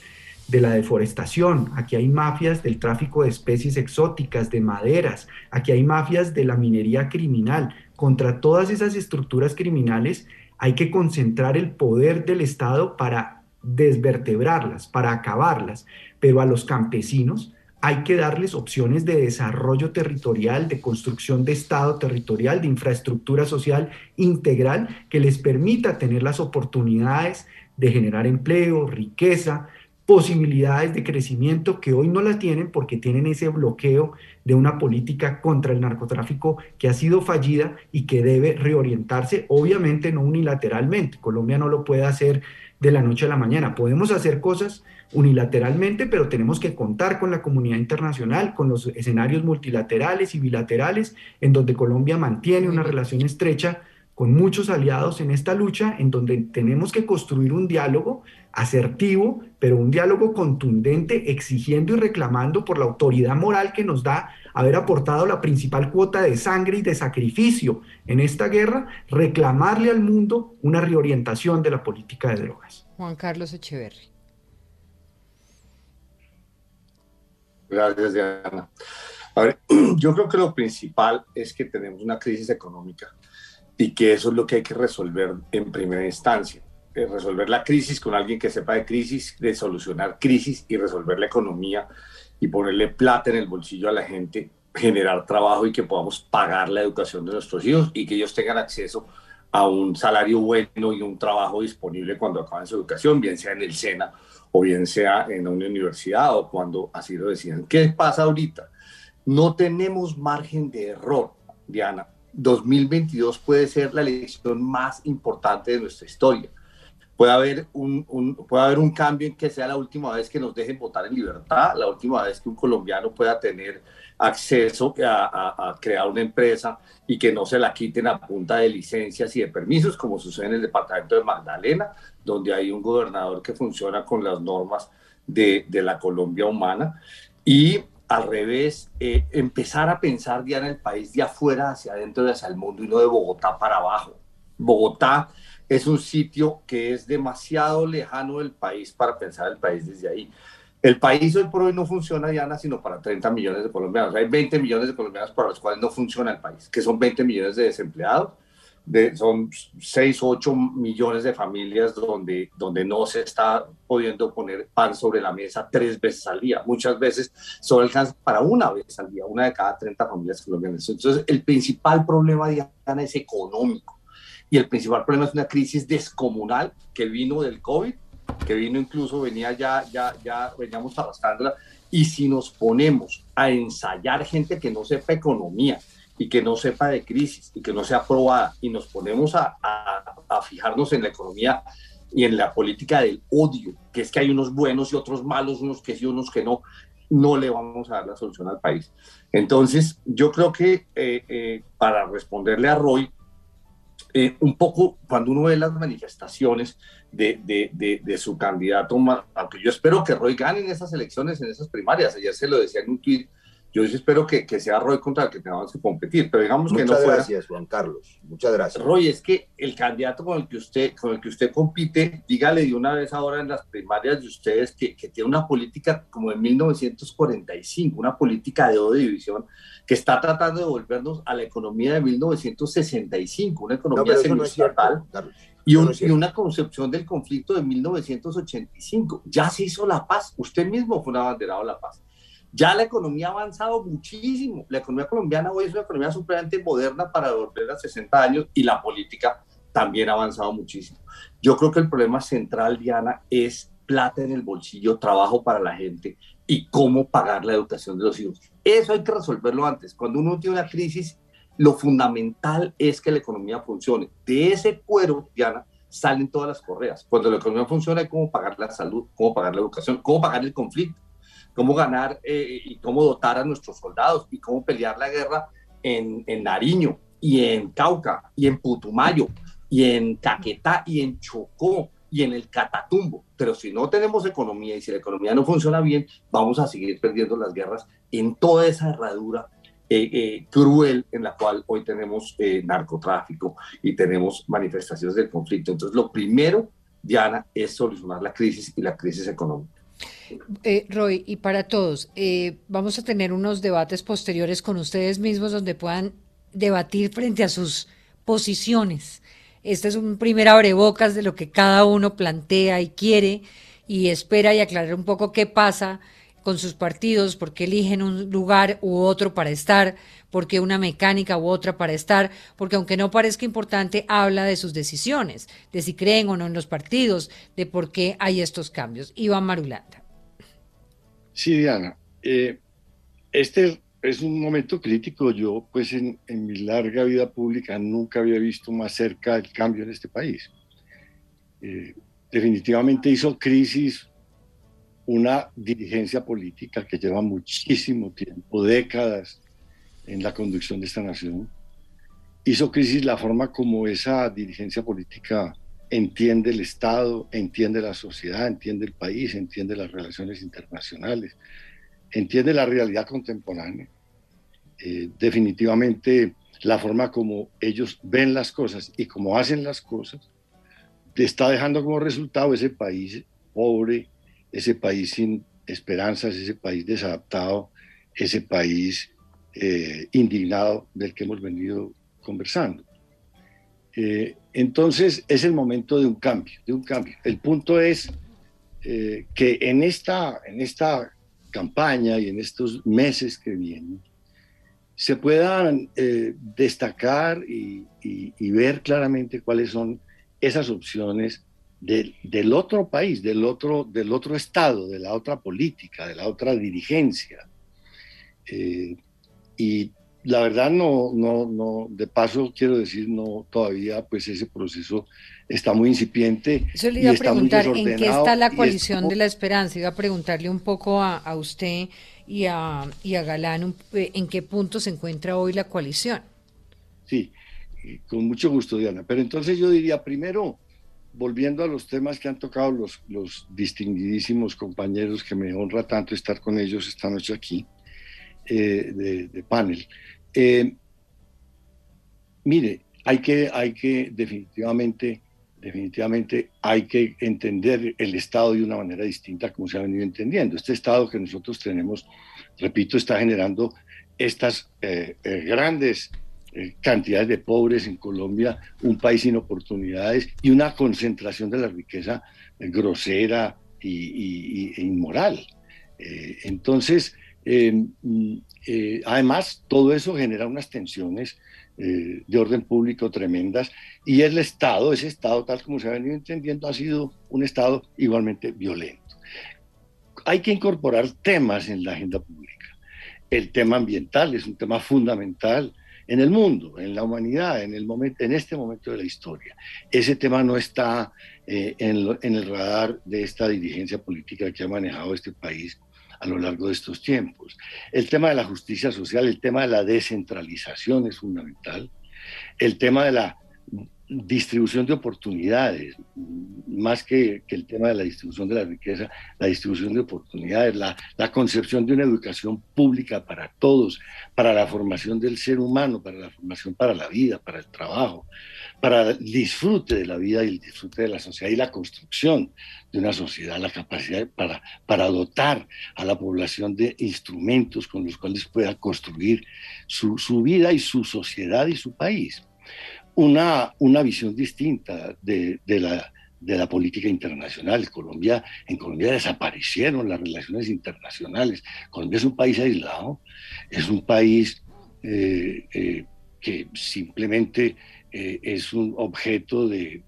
de la deforestación, aquí hay mafias del tráfico de especies exóticas, de maderas, aquí hay mafias de la minería criminal. Contra todas esas estructuras criminales hay que concentrar el poder del Estado para desvertebrarlas, para acabarlas, pero a los campesinos hay que darles opciones de desarrollo territorial, de construcción de Estado territorial, de infraestructura social integral que les permita tener las oportunidades de generar empleo, riqueza, posibilidades de crecimiento que hoy no las tienen porque tienen ese bloqueo de una política contra el narcotráfico que ha sido fallida y que debe reorientarse, obviamente no unilateralmente. Colombia no lo puede hacer de la noche a la mañana. Podemos hacer cosas unilateralmente, pero tenemos que contar con la comunidad internacional, con los escenarios multilaterales y bilaterales, en donde Colombia mantiene una relación estrecha con muchos aliados en esta lucha, en donde tenemos que construir un diálogo asertivo, pero un diálogo contundente, exigiendo y reclamando por la autoridad moral que nos da haber aportado la principal cuota de sangre y de sacrificio en esta guerra, reclamarle al mundo una reorientación de la política de drogas. Juan Carlos Echeverri. Gracias, Diana. A ver, yo creo que lo principal es que tenemos una crisis económica y que eso es lo que hay que resolver en primera instancia. Eh, resolver la crisis con alguien que sepa de crisis, de solucionar crisis y resolver la economía y ponerle plata en el bolsillo a la gente, generar trabajo y que podamos pagar la educación de nuestros hijos y que ellos tengan acceso a un salario bueno y un trabajo disponible cuando acaben su educación, bien sea en el SENA o bien sea en una universidad o cuando así lo decían. ¿Qué pasa ahorita? No tenemos margen de error, Diana. 2022 puede ser la elección más importante de nuestra historia. Puede haber un, puede haber un cambio en que sea la última vez que nos dejen votar en libertad, la última vez que un colombiano pueda tener acceso a, crear una empresa y que no se la quiten a punta de licencias y de permisos, como sucede en el departamento de Magdalena, donde hay un gobernador que funciona con las normas de, de la Colombia humana. Y al revés, eh, empezar a pensar ya en el país de afuera hacia adentro y hacia el mundo y no de Bogotá para abajo. Bogotá es un sitio que es demasiado lejano del país para pensar el país desde ahí. El país hoy por hoy no funciona, Diana, sino para 30 millones de colombianos. Hay 20 millones de colombianos para los cuales no funciona el país, que son 20 millones de desempleados son 6 o 8 millones de familias donde, donde no se está pudiendo poner pan sobre la mesa tres veces al día. Muchas veces solo alcanza para una vez al día, una de cada 30 familias colombianas. Entonces, el principal problema, Diana, es económico. Y el principal problema es una crisis descomunal que vino del COVID, que vino incluso, venía ya, ya, ya veníamos arrastrándola. Y si nos ponemos a ensayar gente que no sepa economía, y que no sepa de crisis y que no sea aprobada y nos ponemos a, a, fijarnos en la economía y en la política del odio, que es que hay unos buenos y otros malos, unos que sí, unos que no, no le vamos a dar la solución al país. Entonces, yo creo que eh, eh, para responderle a Roy, eh, un poco cuando uno ve las manifestaciones de, de, de, su candidato, aunque yo espero que Roy gane en esas elecciones, en esas primarias, ayer se lo decía en un tweet, yo espero que, que, sea Roy contra el que tengamos que competir, pero digamos que no Muchas gracias, Juan Carlos. Muchas gracias. Roy, es que el candidato con el que usted, con el que usted compite, dígale de una vez ahora en las primarias de ustedes que, que tiene una política como de 1945, una política de odio división, que está tratando de volvernos a la economía de 1965, una economía no, y, y, una concepción del conflicto de 1985. Ya se hizo la paz. Usted mismo fue un abanderado de la paz. Ya la economía ha avanzado muchísimo. La economía colombiana hoy es una economía supremamente moderna para volver a 60 años y la política también ha avanzado muchísimo. Yo creo que el problema central, Diana, es plata en el bolsillo, trabajo para la gente y cómo pagar la educación de los hijos. Eso hay que resolverlo antes. Cuando uno tiene una crisis, lo fundamental es que la economía funcione. De ese cuero, Diana, salen todas las correas. Cuando la economía funciona, hay cómo pagar la salud, cómo pagar la educación, cómo pagar el conflicto cómo ganar eh, y cómo dotar a nuestros soldados y cómo pelear la guerra en, en Nariño y en Cauca y en Putumayo y en Caquetá y en Chocó y en el Catatumbo. Pero si no tenemos economía y si la economía no funciona bien, vamos a seguir perdiendo las guerras en toda esa herradura eh, eh, cruel en la cual hoy tenemos narcotráfico y tenemos manifestaciones del conflicto. Entonces, lo primero, Diana, es solucionar la crisis y la crisis económica. Eh, Roy, y para todos, eh, vamos a tener unos debates posteriores con ustedes mismos donde puedan debatir frente a sus posiciones. Este es un primer abrebocas de lo que cada uno plantea y quiere y espera y aclarar un poco qué pasa con sus partidos, por qué eligen un lugar u otro para estar, por qué una mecánica u otra para estar, porque aunque no parezca importante, habla de sus decisiones, de si creen o no en los partidos, de por qué hay estos cambios. Iván Marulanda. Sí, Diana. Eh, este es un momento crítico. Yo, pues, en, mi larga vida pública nunca había visto más cerca el cambio en este país. Eh, definitivamente hizo crisis una dirigencia política que lleva muchísimo tiempo, décadas, en la conducción de esta nación. Hizo crisis la forma como esa dirigencia política entiende el Estado, entiende la sociedad, entiende el país, entiende las relaciones internacionales, entiende la realidad contemporánea. Eh, definitivamente la forma como ellos ven las cosas y como hacen las cosas, está dejando como resultado ese país pobre, ese país sin esperanzas, ese país desadaptado, ese país eh, indignado del que hemos venido conversando. Eh, entonces es el momento de un cambio, de un cambio. El punto es que en esta, en esta campaña y en estos meses que vienen, se puedan eh, destacar y, ver claramente cuáles son esas opciones del otro país, del otro, del otro Estado, de la otra política, de la otra dirigencia. Eh, y la verdad no, no, no, de paso quiero decir, no, todavía pues ese proceso está muy incipiente. Yo le iba a preguntar en qué está la coalición de la esperanza, iba a preguntarle un poco a, a usted y a, y a Galán eh, en qué punto se encuentra hoy la coalición. Sí, con mucho gusto, Diana. Pero entonces yo diría, primero, volviendo a los temas que han tocado los, los distinguidísimos compañeros, que me honra tanto estar con ellos esta noche aquí, eh, de, panel. Eh, mire, hay que, hay que definitivamente definitivamente hay que entender el Estado de una manera distinta como se ha venido entendiendo. Este Estado que nosotros tenemos, repito, está generando estas eh, eh, grandes cantidades de pobres en Colombia, un país sin oportunidades y una concentración de la riqueza grosera y, e inmoral. entonces, mm, además, todo eso genera unas tensiones eh, de orden público tremendas y el Estado, ese Estado tal como se ha venido entendiendo, ha sido un Estado igualmente violento. Hay que incorporar temas en la agenda pública. El tema ambiental es un tema fundamental en el mundo, en la humanidad, en, este momento de la historia. Ese tema no está eh, en el radar de esta dirigencia política que ha manejado este país a lo largo de estos tiempos. El tema de la justicia social, el tema de la descentralización es fundamental. El tema de la distribución de oportunidades, más que, el tema de la distribución de la riqueza, la distribución de oportunidades, la, la, concepción de una educación pública para todos, para la formación del ser humano, para la formación para la vida, para el trabajo, para el disfrute de la vida y el disfrute de la sociedad y la construcción de una sociedad, la capacidad para, para dotar a la población de instrumentos con los cuales pueda construir su, su vida y su sociedad y su país. Una, una visión distinta de, de la, de la política internacional. Colombia, en Colombia desaparecieron las relaciones internacionales. Colombia es un país aislado, es un país eh, eh, que simplemente eh, es un objeto de,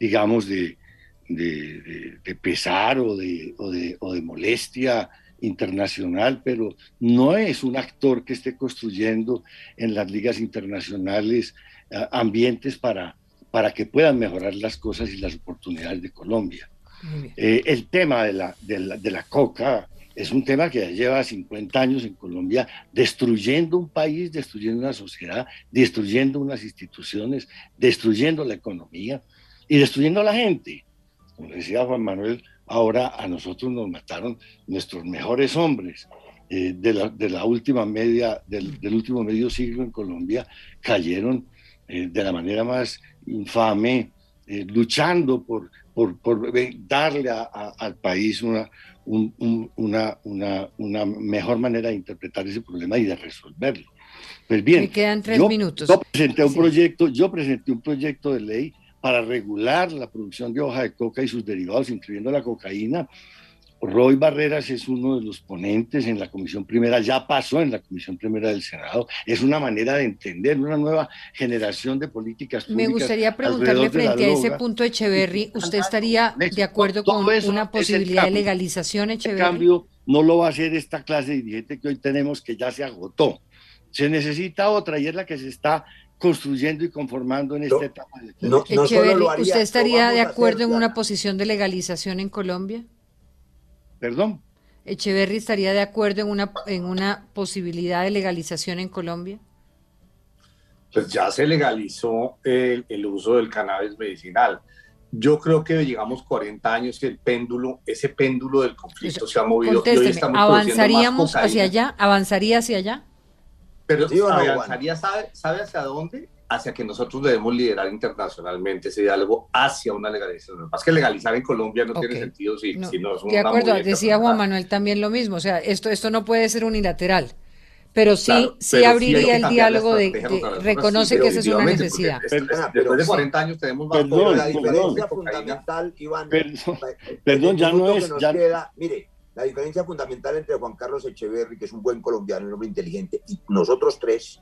digamos, de, de, pesar o, de, o, o de molestia internacional, pero no es un actor que esté construyendo en las ligas internacionales ambientes para, para que puedan mejorar las cosas y las oportunidades de Colombia. Eh, el tema de la, de la, de la coca es un tema que ya lleva 50 años en Colombia destruyendo un país, destruyendo una sociedad, destruyendo unas instituciones, destruyendo la economía y destruyendo a la gente. Como decía Juan Manuel, ahora a nosotros nos mataron nuestros mejores hombres. Eh, de, la, de, la, última media, del, del, último medio siglo en Colombia, cayeron eh, de la manera más infame, eh, luchando por, por, por darle a, al país una, una, una, una, mejor manera de interpretar ese problema y de resolverlo. Pues bien, quedan tres yo, minutos. Yo presenté, un proyecto, yo presenté un proyecto de ley para regular la producción de hoja de coca y sus derivados, incluyendo la cocaína, Roy Barreras es uno de los ponentes en la Comisión Primera, ya pasó en la Comisión Primera del Senado. Es una manera de entender una nueva generación de políticas públicas. Me gustaría preguntarle frente a ese punto, Echeverry, ¿usted estaría de acuerdo con una posibilidad de legalización, Echeverry? En cambio, no lo va a hacer esta clase de dirigente que hoy tenemos que ya se agotó. Se necesita otra y es la que se está construyendo y conformando en esta etapa. Echeverry, ¿usted estaría de acuerdo en una posición de legalización en Colombia? Perdón. ¿Echeverry estaría de acuerdo en una, en una posibilidad de legalización en Colombia? Pues ya se legalizó el, uso del cannabis medicinal. Yo creo que llegamos 40 años y el péndulo, ese péndulo del conflicto se ha movido. ¿Avanzaríamos hacia allá? ¿Avanzaría hacia allá? Pero avanzaría, ¿sabe, ¿sabe hacia dónde? Hacia que nosotros debemos liderar internacionalmente ese diálogo hacia una legalización. Más que legalizar en Colombia no tiene sentido si no, es De acuerdo, decía Juan Manuel también lo mismo, o sea, esto, esto no puede ser unilateral. Pero sí, sí abriría el diálogo de, reconoce que esa es una necesidad. después de 40 años tenemos más perdón, la diferencia fundamental, Iván, perdón, ya no es, mire, la diferencia fundamental entre Juan Carlos Echeverry, que es un buen colombiano, un hombre inteligente, y nosotros tres,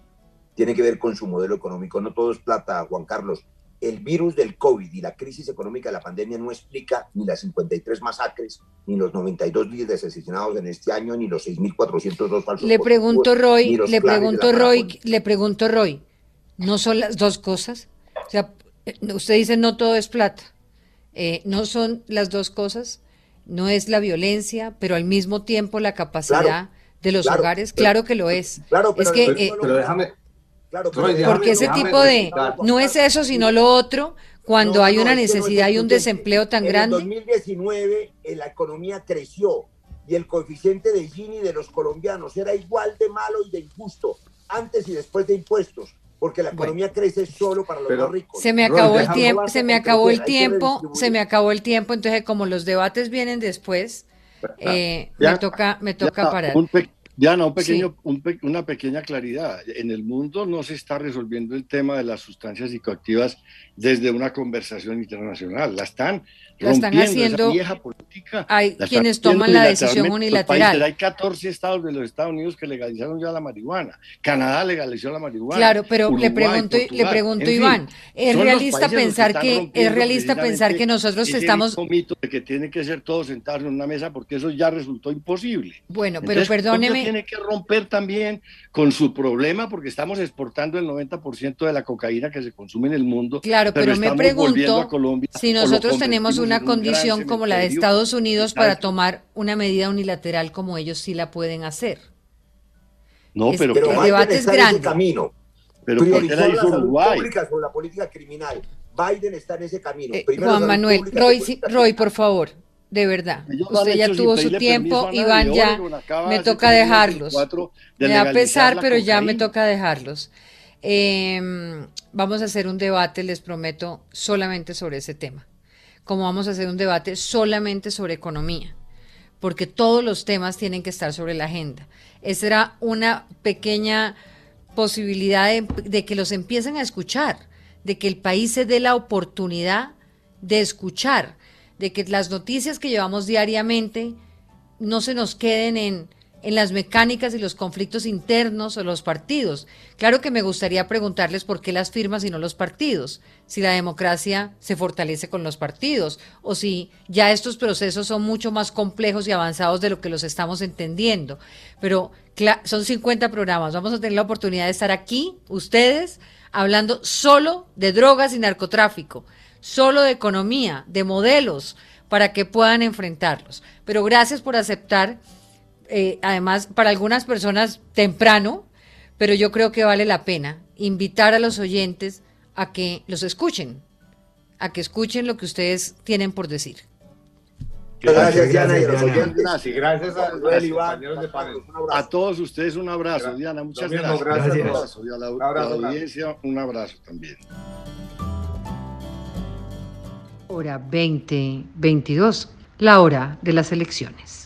tiene que ver con su modelo económico. No todo es plata, Juan Carlos. El virus del COVID y la crisis económica de la pandemia no explica ni las 53 masacres, ni los 92 líderes asesinados en este año, ni los 6.402 falsos. Le pregunto, Roy, le pregunto, Roy, le pregunto, Roy, ¿no son las dos cosas? O sea, eh, usted dice no todo es plata. Eh, ¿No son las dos cosas? No es la violencia, pero al mismo tiempo la capacidad de los hogares. claro que lo es. Claro, es que, eh, pero déjame, porque ese tipo de, no es eso, sino lo otro, cuando hay una necesidad y un desempleo tan grande. En 2019 eh, la economía creció y el coeficiente de Gini de los colombianos era igual de malo y de injusto antes y después de impuestos porque la economía crece solo para los ricos. Se me acabó el tiempo, se me acabó el tiempo, se me acabó el tiempo, entonces como los debates vienen después, eh, me toca, me toca parar. Diana, un pequeño, una pequeña claridad. En el mundo no se está resolviendo el tema de las sustancias psicoactivas desde una conversación internacional. La están la están haciendo. vieja política, hay quienes toman la decisión unilateral. hay 14 estados de los Estados Unidos que legalizaron ya la marihuana. Canadá legalizó la marihuana. Claro, pero le pregunto, le pregunto Iván, es realista pensar que es realista pensar que nosotros estamos mito de que tiene que ser todos sentados en una mesa porque eso ya resultó imposible. Bueno, pero perdóneme. Tiene que romper también con su problema porque estamos exportando el 90% de la cocaína que se consume en el mundo. Claro, pero, me pregunto si nosotros tenemos un una condición como la de Estados Unidos para tomar una medida unilateral como ellos sí la pueden hacer. No, pero, el debate es grande. camino. Pero priorizó la salud pública sobre la política criminal. Biden está en ese camino. Eh, Juan Manuel, Roy, Roy, por favor, de verdad. Usted ya tuvo su tiempo, Iván ya me toca dejarlos. me va a pesar, pero ya me toca dejarlos. Em, vamos a hacer un debate, les prometo, solamente sobre ese tema como vamos a hacer un debate solamente sobre economía, porque todos los temas tienen que estar sobre la agenda. Esa era una pequeña posibilidad de, que los empiecen a escuchar, de que el país se dé la oportunidad de escuchar, de que las noticias que llevamos diariamente no se nos queden en en las mecánicas y los conflictos internos o los partidos. Claro que me gustaría preguntarles por qué las firmas y no los partidos, si la democracia se fortalece con los partidos o si ya estos procesos son mucho más complejos y avanzados de lo que los estamos entendiendo. Pero son 50 programas, vamos a tener la oportunidad de estar aquí, ustedes, hablando solo de drogas y narcotráfico, solo de economía, de modelos, para que puedan enfrentarlos. Pero gracias por aceptar eh, además para algunas personas temprano, pero yo creo que vale la pena invitar a los oyentes a que los escuchen, a que escuchen lo que ustedes tienen por decir. Gracias, Diana, y a los oyentes. Gracias a, de panel. A todos ustedes un abrazo, Diana, muchas gracias. gracias. Un abrazo. Y a la, audiencia un abrazo también. Hora 2022, la hora de las elecciones.